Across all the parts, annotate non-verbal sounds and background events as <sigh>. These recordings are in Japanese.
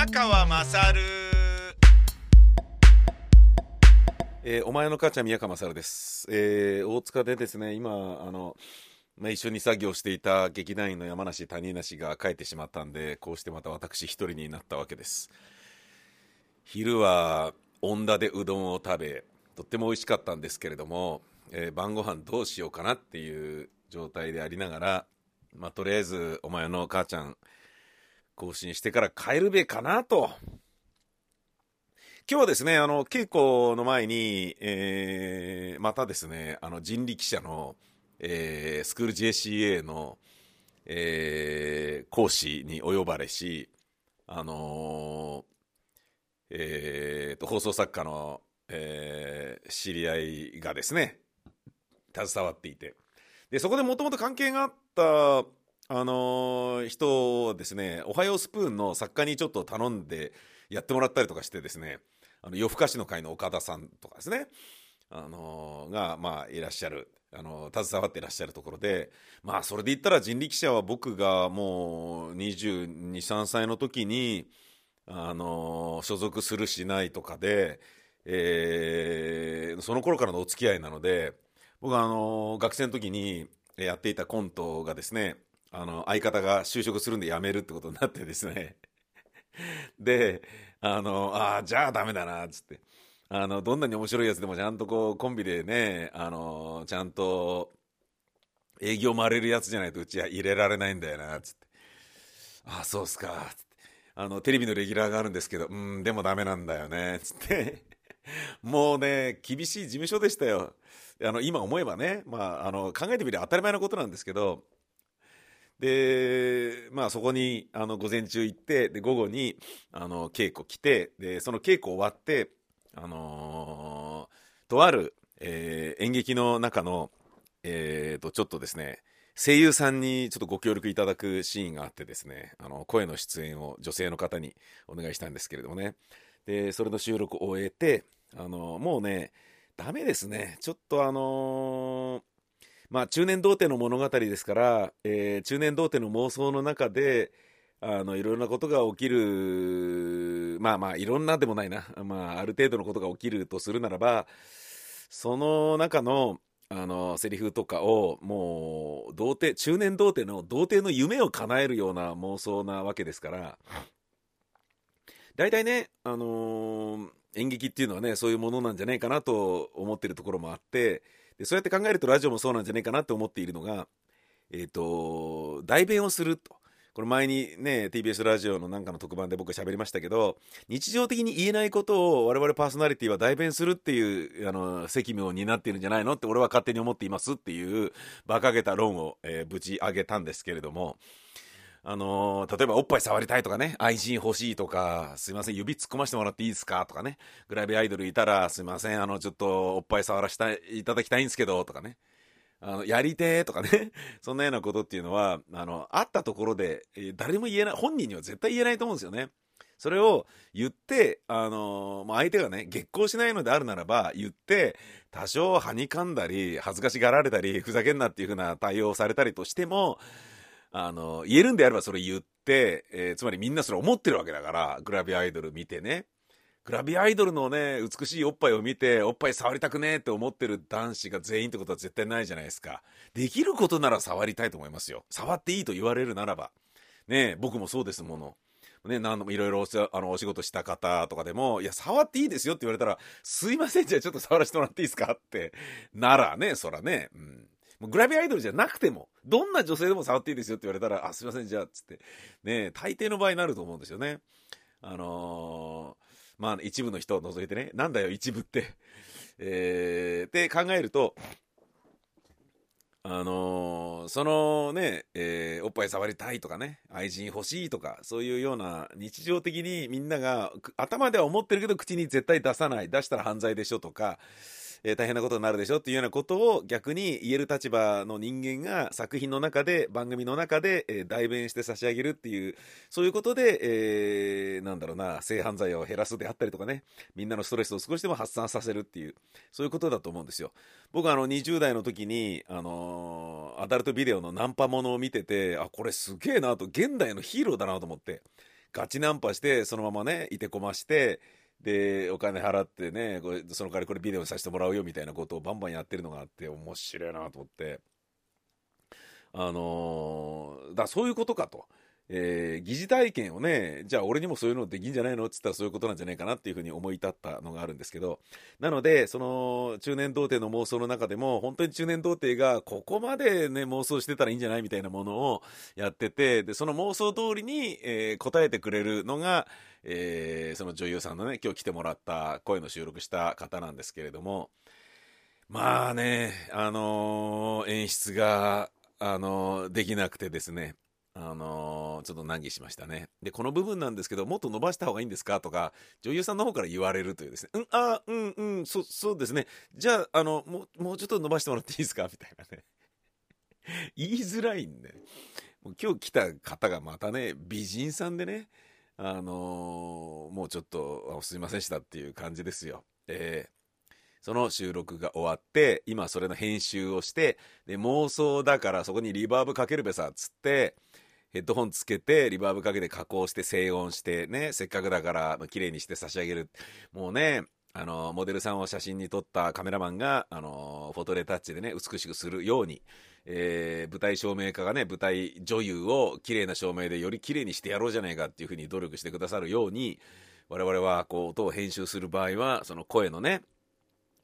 宮川勝。えーお前の母ちゃん宮川勝です、えー大塚でですね今あの、まあ、一緒に作業していた劇団員の山梨谷梨が帰ってしまったんでこうしてまた私一人になったわけです。昼は恩田でうどんを食べとっても美味しかったんですけれども、えー晩ご飯どうしようかなっていう状態でありながら、まあ、とりあえずお前の母ちゃん更新してから帰るべかなと。今日はですね、あの、稽古の前に、えーまたですね、あの、人力車の、えースクール JCA の、えー講師にお呼ばれし、あのーえーと、放送作家の、えー知り合いがですね、携わっていて、で、そこでもともと関係があった、あのー人をですね、おはようスプーンの作家にちょっと頼んでやってもらったりとかしてですね、あの夜更かしの会の岡田さんとかですね、あのーが、まあ、いらっしゃる、あのー携わっていらっしゃるところで、まあ、それで言ったら人力車は僕がもう22、3歳の時に、あの所属するしないとかで、えーその頃からのお付き合いなので、僕はあの学生の時にやっていたコントがですね、あの、相方が就職するんで辞めるってことになってですね、<laughs> で、あの、ああ、じゃあダメだな、つって。あの、どんなに面白いやつでもちゃんとこう、コンビでね、あの、ちゃんと、営業回れるやつじゃないとうちは入れられないんだよな、つって。ああ、そうっすか、つって。あの、テレビのレギュラーがあるんですけど、うん、でもダメなんだよね、つって。<laughs> もうね、厳しい事務所でしたよ。あの、今思えばね、まあ、あの、考えてみれば当たり前のことなんですけど、で、まあそこに、あの、午前中行って、で、午後に、あの、稽古来て、で、その稽古終わって、あのーとある、えー演劇の中の、えーと、ちょっとですね、声優さんにちょっとご協力いただくシーンがあってですね、あの、声の出演を女性の方にお願いしたんですけれどもね。で、それの収録を終えて、あのもうね、ダメですね。ちょっとあのーまあ、中年童貞の物語ですから、えー中年童貞の妄想の中で、あの、いろんなことが起きる、まあまあ、いろんなでもないな。まあ、ある程度のことが起きるとするならば、その中の、あの、セリフとかを、もう、童貞、中年童貞の童貞の夢を叶えるような妄想なわけですから、大体ね、あのー演劇っていうのはね、そういうものなんじゃないかなと思ってるところもあって、でそうやって考えるとラジオもそうなんじゃないかなって思っているのが、えっ、と、代弁をすると。これ前にね、TBS ラジオのなんかの特番で僕は喋りましたけど、日常的に言えないことを我々パーソナリティは代弁するっていう、あの、責務を担っているんじゃないのって俺は勝手に思っていますっていう、馬鹿げた論を、えーぶち上げたんですけれども、あのー例えばおっぱい触りたいとかね、愛人欲しいとか、すいません、指突っ込ませてもらっていいですかとかね、グラビアアイドルいたら、すいません、あの、ちょっとおっぱい触らせていただきたいんですけど、とかね。あの、やりてーとかね、<laughs> そんなようなことっていうのは、あの、あったところで、誰も言えない、本人には絶対言えないと思うんですよね。それを言って、あのー相手がね、激高しないのであるならば、言って、多少はにかんだり、恥ずかしがられたり、ふざけんなっていうふうな対応をされたりとしても、あの、言えるんであればそれ言って、えーつまりみんなそれ思ってるわけだから、グラビアアイドル見てね。グラビアアイドルのね、美しいおっぱいを見て、おっぱい触りたくねえって思ってる男子が全員ってことは絶対ないじゃないですか。できることなら触りたいと思いますよ。触っていいと言われるならば。ね僕もそうですもの。ね、何度もいろいろおあのお仕事した方とかでも、いや、触っていいですよって言われたら、すいません、じゃあちょっと触らせてもらっていいですかって、ならね、そらね、うん。もうグラビアアイドルじゃなくても、どんな女性でも触っていいですよって言われたら、あ、すいません、じゃあ、つって、ね、大抵の場合になると思うんですよね。あのーまあ、一部の人を除いてね、なんだよ、一部って。えー、って考えると、あのーそのね、えーおっぱい触りたいとかね、愛人欲しいとか、そういうような日常的にみんなが頭では思ってるけど口に絶対出さない、出したら犯罪でしょとか、えー大変なことになるでしょっていうようなことを逆に言える立場の人間が作品の中で、番組の中で、えー代弁して差し上げるっていう、そういうことで、えーなんだろうな、性犯罪を減らすであったりとかね、みんなのストレスを少しでも発散させるっていう、そういうことだと思うんですよ。僕はあの20代の時に、あのーアダルトビデオのナンパものを見てて、あ、これすげえなと、現代のヒーローだなと思って、ガチナンパしてそのままねいてこましてでお金払ってねこれその代わりこれビデオさせてもらうよみたいなことをバンバンやってるのがあって面白いなと思ってあのー、だそういうことかと。えー、疑似体験をね、じゃあ俺にもそういうのできんじゃないのって言ったらそういうことなんじゃないかなっていうふうに思い立ったのがあるんですけど、なので、その中年童貞の妄想の中でも、本当に中年童貞がここまでね、妄想してたらいいんじゃないみたいなものをやってて、で、その妄想通りに、えー、答えてくれるのが、えー、その女優さんのね、今日来てもらった声の収録した方なんですけれども、まあね、あの演出が、あのできなくてですね、あのー、ちょっと難儀しましたね。で、この部分なんですけど、もっと伸ばした方がいいんですかとか、女優さんの方から言われるというですね、うん、あ、うん、うん、そ、そうですね。じゃあ、あの、もう、もうちょっと伸ばしてもらっていいですか？<laughs> みたいなね。言いづらいんで。もう今日来た方がまたね、美人さんでね、あのー、もうちょっと、すいませんでしたっていう感じですよ。えーその収録が終わって、今それの編集をして、で、妄想だからそこにリバーブかけるべさ、っつって、ヘッドホンつけて、リバーブかけて加工して静音してね、せっかくだから綺麗にして差し上げる。もうね、あの、モデルさんを写真に撮ったカメラマンが、あの、フォトレタッチでね、美しくするように、えー、舞台照明家がね、舞台女優を綺麗な照明でより綺麗にしてやろうじゃないかっていうふうに努力してくださるように、我々はこう音を編集する場合は、その声のね、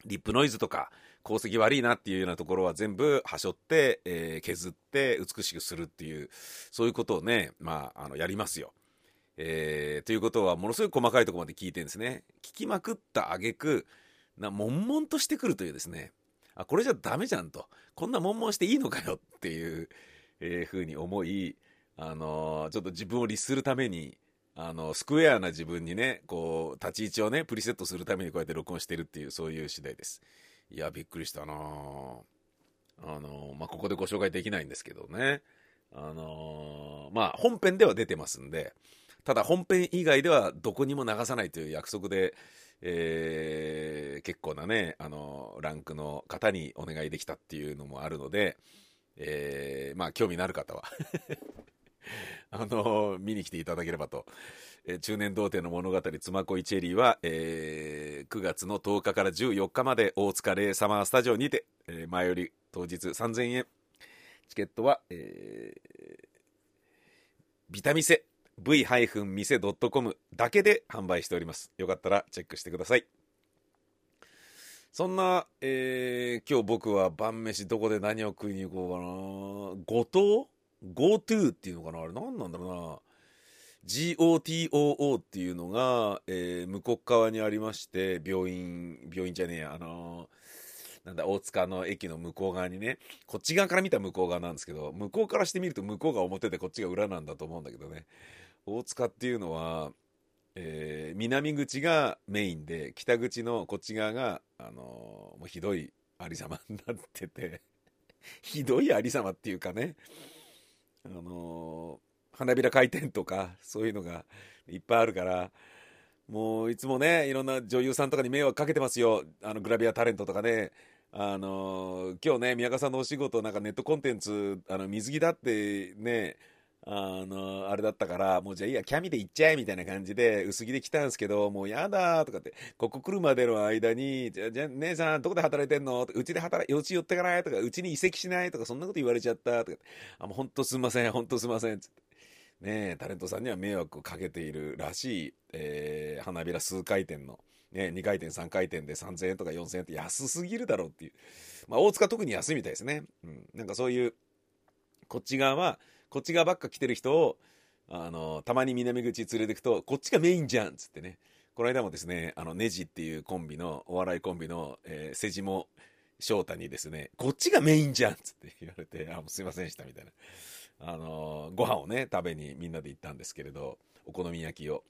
リップノイズとか、功績悪いなっていうようなところは全部はしょって、えー、削って美しくするっていう、そういうことをね、まあ、あの、やりますよ。えー、ということは、ものすごい細かいとこまで聞いてるんですね。聞きまくった挙句、な、悶々としてくるというですね、あ、これじゃダメじゃんと。こんな悶々していいのかよっていう、えー、ふうに思い、あのー、ちょっと自分を律するために、あの、スクエアな自分にね、こう、立ち位置をね、プリセットするためにこうやって録音してるっていう、そういう次第です。いや、びっくりしたなあの、まあ、ここでご紹介できないんですけどね。あのまあ、本編では出てますんで、ただ本編以外ではどこにも流さないという約束で、えー、結構なね、あのランクの方にお願いできたっていうのもあるので、えー、まあ、興味のある方は <laughs> あの見に来ていただければと。中年童貞の物語、妻恋チェリーは、えー、9月の10日から14日まで大塚レイサマースタジオにて、えー、前より当日3000円。チケットは、えー、ビタミセ v-mise.com だけで販売しております。よかったらチェックしてください。そんな、えー、今日僕は晩飯どこで何を食いに行こうかな。後藤 ?GoTo っていうのかな？あれ何なんだろうな。GOTOO っていうのが、えー、向こう側にありまして、病院、病院じゃねえや、あのー、なんだ、大塚の駅の向こう側にね、こっち側から見た向こう側なんですけど、向こうからしてみると向こうが表でこっちが裏なんだと思うんだけどね、大塚っていうのは、えー、南口がメインで、北口のこっち側が、あのー、もうひどいありさまになってて <laughs> ひどいありさまっていうかね、あの花びら回転とか、そういうのがいっぱいあるから、もういつもね、いろんな女優さんとかに迷惑かけてますよ。あの、グラビアタレントとかね。あの今日ね、宮川さんのお仕事、なんかネットコンテンツ、あの、水着だってね、あの、あれだったから、もうじゃあいいや、キャミで行っちゃえみたいな感じで、薄着で来たんですけど、もうやだとかって、ここ来るまでの間に、じゃ、じゃ、姉さん、どこで働いてんの？うちで働い、うち寄ってかない？とか、うちに移籍しない？とか、そんなこと言われちゃったとか、あ、もうほんとすんません、ほんとすんません、つって。ねえ、タレントさんには迷惑をかけているらしい、えー、花びら数回転の、ね、2回転、3回転で3000円とか4000円って安すぎるだろうっていう。まあ、大塚特に安いみたいですね。うん。なんかそういう、こっち側は、こっち側ばっか来てる人を、あの、たまに南口連れてくと、こっちがメインじゃんっつってね。この間もですね、あの、ネジっていうコンビの、お笑いコンビの、えー、セジモ翔太にですね、こっちがメインじゃんっつって <laughs> 言われて、あ、もうすいませんでしたみたいな。あのご飯をね、食べにみんなで行ったんですけれど、お好み焼きを、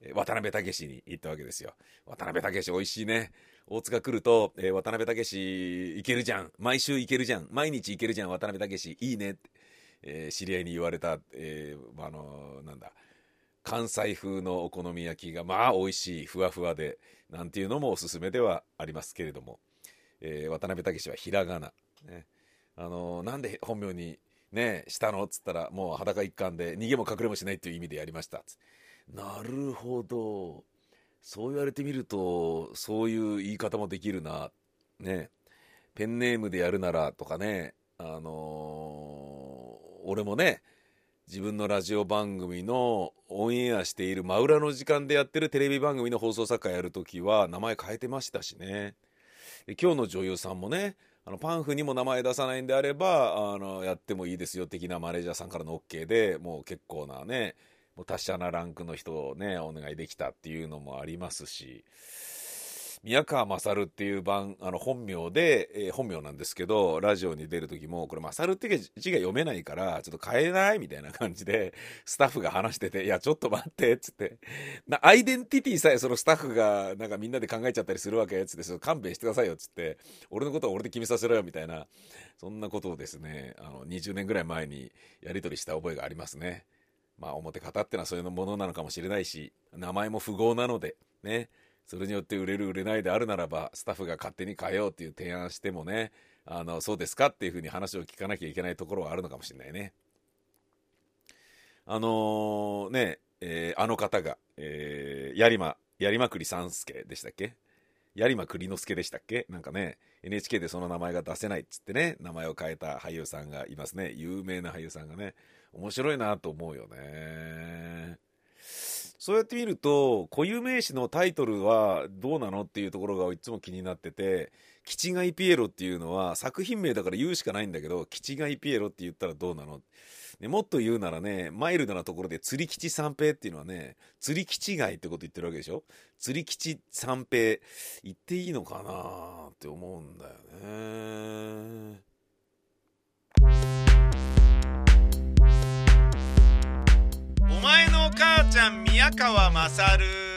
え渡辺武に行ったわけですよ。渡辺武美味しいね。大塚来ると、えー、渡辺武行けるじゃん。毎週行けるじゃん。毎日行けるじゃん、渡辺武。いいねって、えー、知り合いに言われた、えー、あのなんだ、関西風のお好み焼きが、まあ美味しい、ふわふわで、なんていうのもおすすめではありますけれども、え渡辺武はひらがな。ね。あのなんで本名にねしたのっつったら、もう裸一貫で、逃げも隠れもしないっていう意味でやりました。なるほどそう言われてみるとそういう言い方もできるなねペンネームでやるならとかねあのー、俺もね自分のラジオ番組のオンエアしている真裏の時間でやってるテレビ番組の放送作家やるときは名前変えてましたしね。今日の女優さんもねあのパンフにも名前出さないんであればあのやってもいいですよ的なマネージャーさんからの OK でもう結構なねもう達者なランクの人をねお願いできたっていうのもありますし。宮川勝っていう番、あの本名で、えー、本名なんですけど、ラジオに出る時も、これ勝って字が読めないから、ちょっと変えないみたいな感じで、スタッフが話してて、いや、ちょっと待って、っつって。な、アイデンティティさえそのスタッフが、なんかみんなで考えちゃったりするわけ、つって、勘弁してくださいよっ、つって。俺のことは俺で決めさせろよ、みたいな。そんなことをですね、あの、20年ぐらい前にやり取りした覚えがありますね。まあ、表方ってのはそういうものなのかもしれないし、名前も符号なので、ね。それによって売れる売れないであるならばスタッフが勝手に変えようっていう提案してもねあのそうですかっていうふうに話を聞かなきゃいけないところはあるのかもしれないね。あのー、ね、えー、あの方が、えー、やりま、やりまくり三助でしたっけ？有馬栗之助でしたっけ？なんかね、NHK でその名前が出せないっつってね、名前を変えた俳優さんがいますね。有名な俳優さんがね。面白いなと思うよね。そうやって見ると固有名詞のタイトルはどうなのっていうところがいつも気になってて「キチガイピエロ」っていうのは作品名だから言うしかないんだけど「キチガイピエロ」って言ったらどうなの？ね、もっと言うならね、マイルドなところで釣り吉三平っていうのはね、釣り吉貝ってこと言ってるわけでしょ？釣り吉三平、言っていいのかなって思うんだよね。母ちゃん宮川勝。